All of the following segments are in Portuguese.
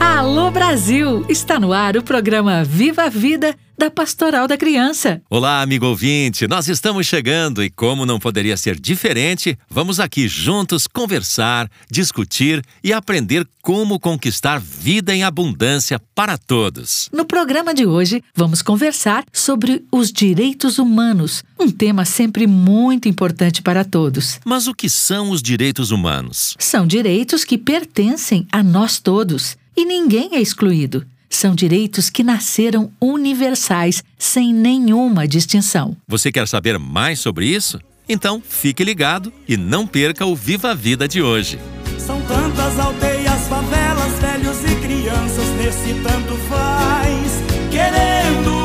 Alô Brasil! Está no ar o programa Viva a Vida da Pastoral da Criança. Olá, amigo ouvinte! Nós estamos chegando e, como não poderia ser diferente, vamos aqui juntos conversar, discutir e aprender como conquistar vida em abundância para todos. No programa de hoje, vamos conversar sobre os direitos humanos, um tema sempre muito importante para todos. Mas o que são os direitos humanos? São direitos que pertencem a nós todos e ninguém é excluído. São direitos que nasceram universais, sem nenhuma distinção. Você quer saber mais sobre isso? Então fique ligado e não perca o Viva a Vida de hoje. São tantas aldeias, favelas, velhos e crianças nesse tanto faz, querendo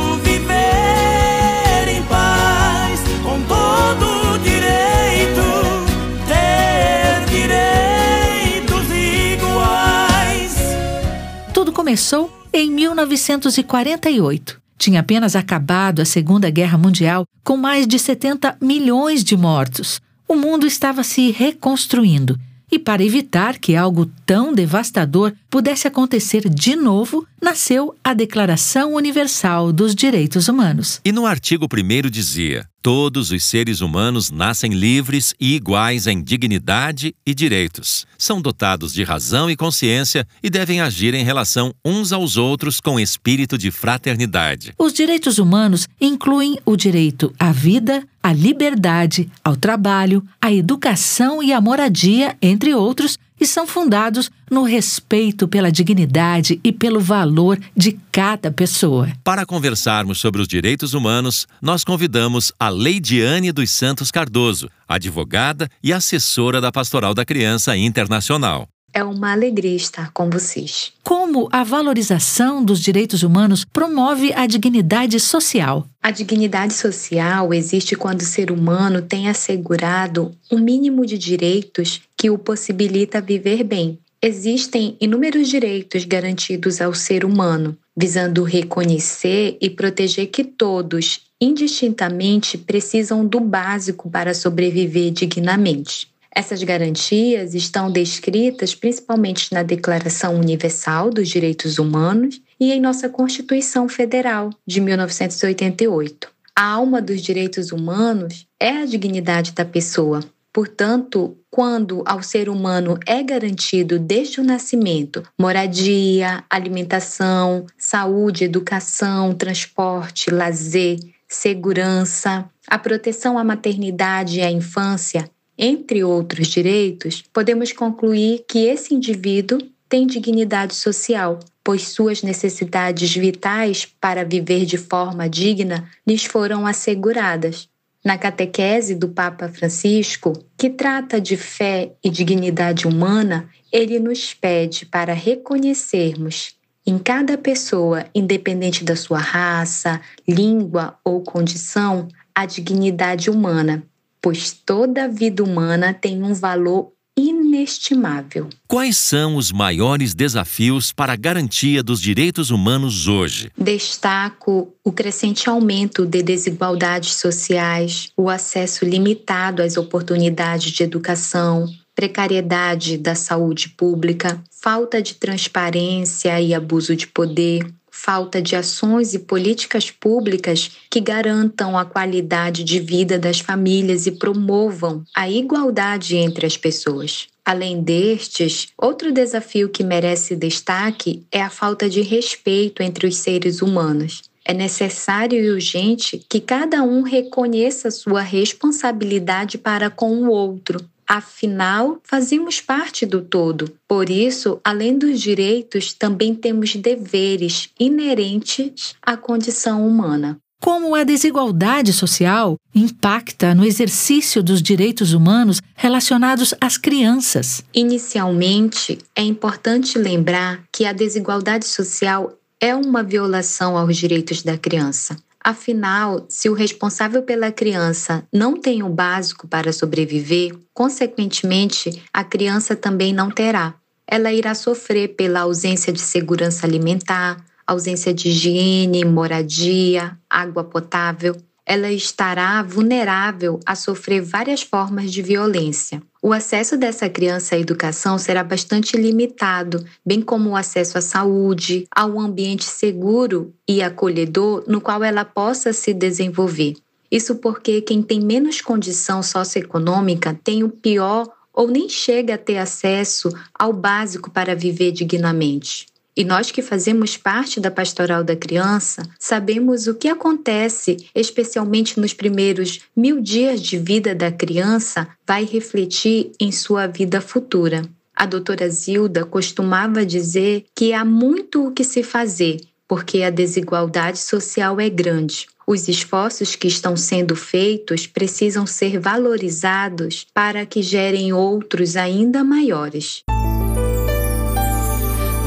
começou em 1948. Tinha apenas acabado a Segunda Guerra Mundial com mais de 70 milhões de mortos. O mundo estava se reconstruindo. E para evitar que algo tão devastador pudesse acontecer de novo, nasceu a Declaração Universal dos Direitos Humanos. E no artigo 1 dizia: Todos os seres humanos nascem livres e iguais em dignidade e direitos. São dotados de razão e consciência e devem agir em relação uns aos outros com espírito de fraternidade. Os direitos humanos incluem o direito à vida, à liberdade, ao trabalho, à educação e à moradia, entre outros, e são fundados no respeito pela dignidade e pelo valor de cada pessoa. Para conversarmos sobre os direitos humanos, nós convidamos a Leidiane dos Santos Cardoso, advogada e assessora da Pastoral da Criança Internacional. É uma alegria estar com vocês. Como a valorização dos direitos humanos promove a dignidade social? A dignidade social existe quando o ser humano tem assegurado um mínimo de direitos que o possibilita viver bem. Existem inúmeros direitos garantidos ao ser humano, visando reconhecer e proteger que todos, indistintamente, precisam do básico para sobreviver dignamente. Essas garantias estão descritas principalmente na Declaração Universal dos Direitos Humanos e em nossa Constituição Federal de 1988. A alma dos direitos humanos é a dignidade da pessoa. Portanto, quando ao ser humano é garantido desde o nascimento moradia, alimentação, saúde, educação, transporte, lazer, segurança, a proteção à maternidade e à infância, entre outros direitos, podemos concluir que esse indivíduo tem dignidade social, pois suas necessidades vitais para viver de forma digna lhes foram asseguradas. Na catequese do Papa Francisco, que trata de fé e dignidade humana, ele nos pede para reconhecermos em cada pessoa, independente da sua raça, língua ou condição, a dignidade humana pois toda vida humana tem um valor inestimável. Quais são os maiores desafios para a garantia dos direitos humanos hoje? Destaco o crescente aumento de desigualdades sociais, o acesso limitado às oportunidades de educação, precariedade da saúde pública, falta de transparência e abuso de poder, falta de ações e políticas públicas que garantam a qualidade de vida das famílias e promovam a igualdade entre as pessoas. Além destes, outro desafio que merece destaque é a falta de respeito entre os seres humanos. É necessário e urgente que cada um reconheça sua responsabilidade para com o outro. Afinal, fazemos parte do todo. Por isso, além dos direitos, também temos deveres inerentes à condição humana como a desigualdade social impacta no exercício dos direitos humanos relacionados às crianças. Inicialmente, é importante lembrar que a desigualdade social é uma violação aos direitos da criança. Afinal, se o responsável pela criança não tem o básico para sobreviver, consequentemente, a criança também não terá. Ela irá sofrer pela ausência de segurança alimentar, ausência de higiene, moradia, água potável, ela estará vulnerável a sofrer várias formas de violência. O acesso dessa criança à educação será bastante limitado, bem como o acesso à saúde, a um ambiente seguro e acolhedor no qual ela possa se desenvolver. Isso porque quem tem menos condição socioeconômica tem o pior ou nem chega a ter acesso ao básico para viver dignamente. E nós que fazemos parte da pastoral da criança sabemos o que acontece, especialmente nos primeiros mil dias de vida da criança, vai refletir em sua vida futura. A doutora Zilda costumava dizer que há muito o que se fazer, porque a desigualdade social é grande. Os esforços que estão sendo feitos precisam ser valorizados para que gerem outros ainda maiores.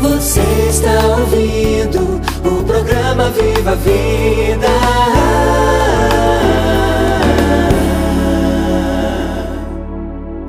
Você está ouvindo o programa Viva a Vida.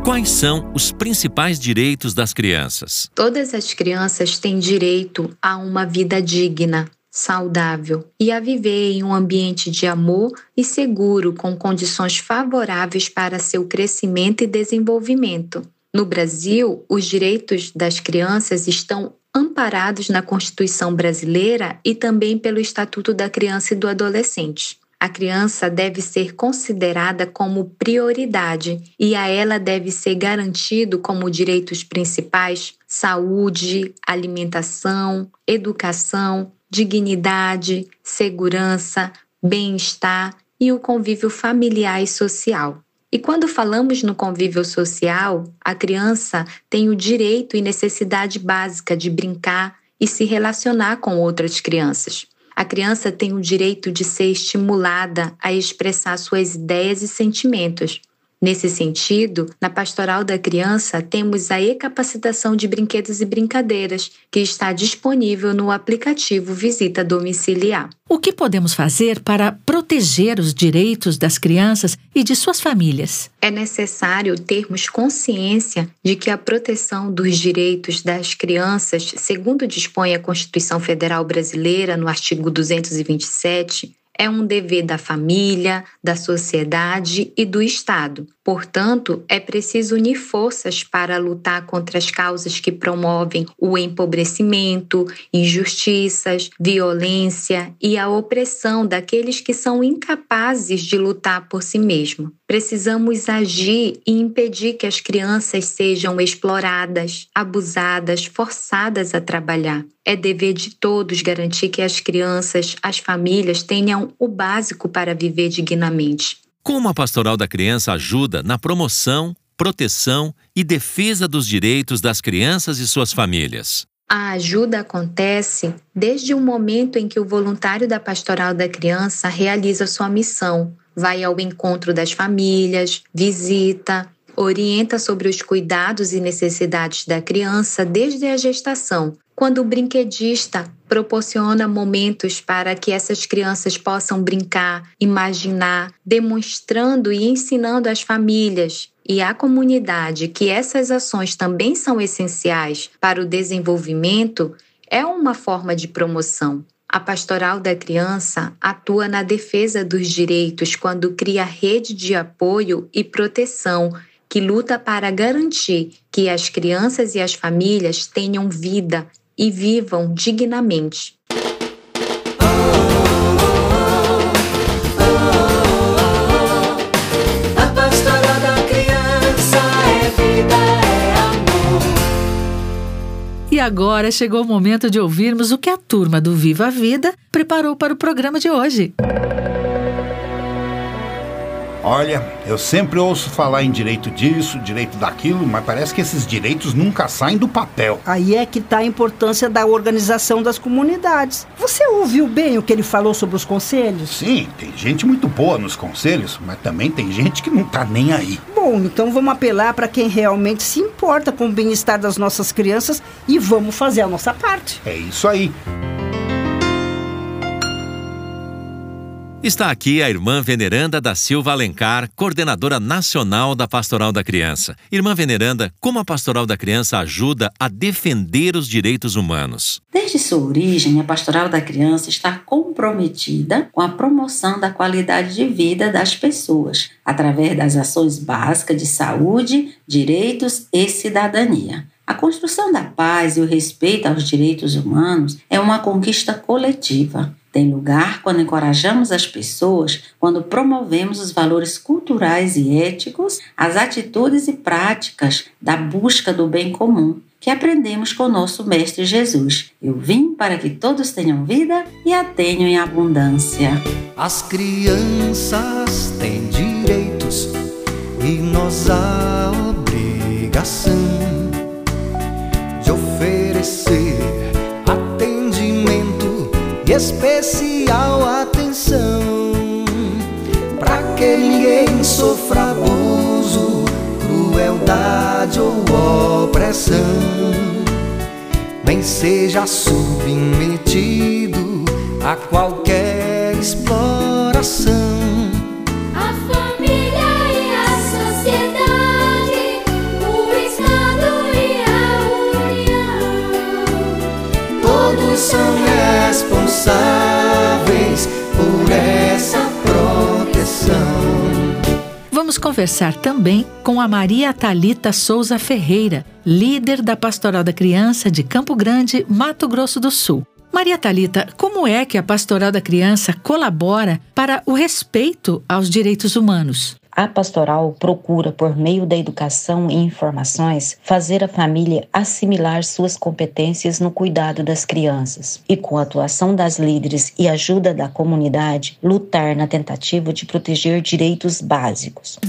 Quais são os principais direitos das crianças? Todas as crianças têm direito a uma vida digna, saudável e a viver em um ambiente de amor e seguro com condições favoráveis para seu crescimento e desenvolvimento. No Brasil, os direitos das crianças estão amparados na Constituição brasileira e também pelo Estatuto da Criança e do Adolescente. A criança deve ser considerada como prioridade e a ela deve ser garantido como direitos principais saúde, alimentação, educação, dignidade, segurança, bem-estar e o convívio familiar e social. E quando falamos no convívio social, a criança tem o direito e necessidade básica de brincar e se relacionar com outras crianças. A criança tem o direito de ser estimulada a expressar suas ideias e sentimentos, Nesse sentido, na Pastoral da Criança, temos a e-capacitação de brinquedos e brincadeiras, que está disponível no aplicativo Visita Domiciliar. O que podemos fazer para proteger os direitos das crianças e de suas famílias? É necessário termos consciência de que a proteção dos direitos das crianças, segundo dispõe a Constituição Federal Brasileira, no artigo 227, é um dever da família, da sociedade e do Estado. Portanto, é preciso unir forças para lutar contra as causas que promovem o empobrecimento, injustiças, violência e a opressão daqueles que são incapazes de lutar por si mesmos. Precisamos agir e impedir que as crianças sejam exploradas, abusadas, forçadas a trabalhar. É dever de todos garantir que as crianças, as famílias tenham o básico para viver dignamente. Como a Pastoral da Criança ajuda na promoção, proteção e defesa dos direitos das crianças e suas famílias? A ajuda acontece desde o momento em que o voluntário da Pastoral da Criança realiza sua missão, vai ao encontro das famílias, visita, orienta sobre os cuidados e necessidades da criança desde a gestação, quando o brinquedista proporciona momentos para que essas crianças possam brincar, imaginar, demonstrando e ensinando às famílias e à comunidade que essas ações também são essenciais para o desenvolvimento, é uma forma de promoção. A Pastoral da Criança atua na defesa dos direitos quando cria rede de apoio e proteção que luta para garantir que as crianças e as famílias tenham vida e vivam dignamente. E agora chegou o momento de ouvirmos o que a turma do Viva a Vida preparou para o programa de hoje. Olha, eu sempre ouço falar em direito disso, direito daquilo, mas parece que esses direitos nunca saem do papel. Aí é que está a importância da organização das comunidades. Você ouviu bem o que ele falou sobre os conselhos? Sim, tem gente muito boa nos conselhos, mas também tem gente que não tá nem aí. Bom, então vamos apelar para quem realmente se importa com o bem-estar das nossas crianças e vamos fazer a nossa parte. É isso aí. Está aqui a irmã Veneranda da Silva Alencar, coordenadora nacional da Pastoral da Criança. Irmã Veneranda, como a Pastoral da Criança ajuda a defender os direitos humanos? Desde sua origem, a Pastoral da Criança está comprometida com a promoção da qualidade de vida das pessoas, através das ações básicas de saúde, direitos e cidadania. A construção da paz e o respeito aos direitos humanos é uma conquista coletiva. Tem lugar quando encorajamos as pessoas, quando promovemos os valores culturais e éticos, as atitudes e práticas da busca do bem comum, que aprendemos com nosso Mestre Jesus. Eu vim para que todos tenham vida e a tenham em abundância. As crianças têm direitos e nós a obrigação de oferecer especial atenção para que ninguém sofra abuso, crueldade ou opressão, nem seja submetido a qualquer exploração. São responsáveis por essa proteção. Vamos conversar também com a Maria Talita Souza Ferreira, líder da Pastoral da Criança de Campo Grande, Mato Grosso do Sul. Maria Talita, como é que a Pastoral da Criança colabora para o respeito aos direitos humanos? A pastoral procura, por meio da educação e informações, fazer a família assimilar suas competências no cuidado das crianças e, com a atuação das líderes e ajuda da comunidade, lutar na tentativa de proteger direitos básicos.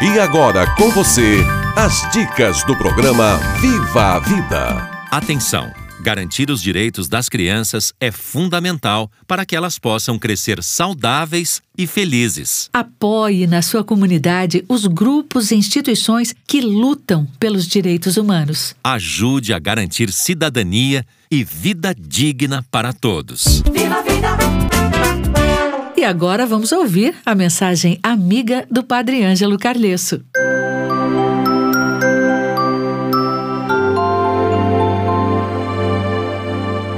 E agora com você, as dicas do programa Viva a Vida. Atenção! Garantir os direitos das crianças é fundamental para que elas possam crescer saudáveis e felizes. Apoie na sua comunidade os grupos e instituições que lutam pelos direitos humanos. Ajude a garantir cidadania e vida digna para todos. Viva a vida! E agora vamos ouvir a mensagem amiga do Padre Ângelo Carlesso.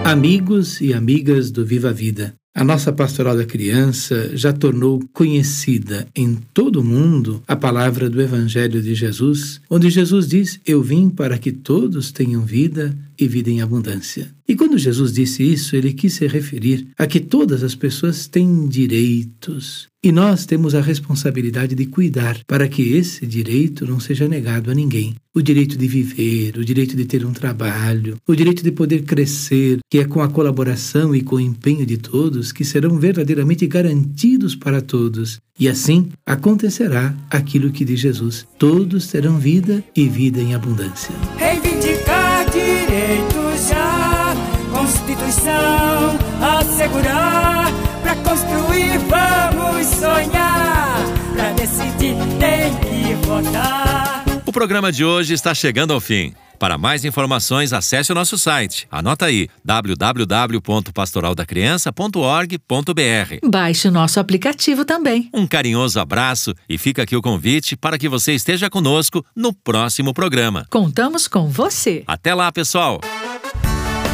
Amigos e amigas do Viva Vida, a nossa pastoral da criança já tornou conhecida em todo o mundo a palavra do Evangelho de Jesus, onde Jesus diz: Eu vim para que todos tenham vida e vida em abundância. E quando Jesus disse isso, ele quis se referir a que todas as pessoas têm direitos. E nós temos a responsabilidade de cuidar para que esse direito não seja negado a ninguém. O direito de viver, o direito de ter um trabalho, o direito de poder crescer, que é com a colaboração e com o empenho de todos que serão verdadeiramente garantidos para todos. E assim acontecerá aquilo que diz Jesus: todos terão vida e vida em abundância. Reivindicar direitos já, Constituição assegurar, para construir vamos sonhar, para decidir tem que votar. O programa de hoje está chegando ao fim. Para mais informações, acesse o nosso site. Anota aí: www.pastoraldacriança.org.br. Baixe o nosso aplicativo também. Um carinhoso abraço e fica aqui o convite para que você esteja conosco no próximo programa. Contamos com você. Até lá, pessoal!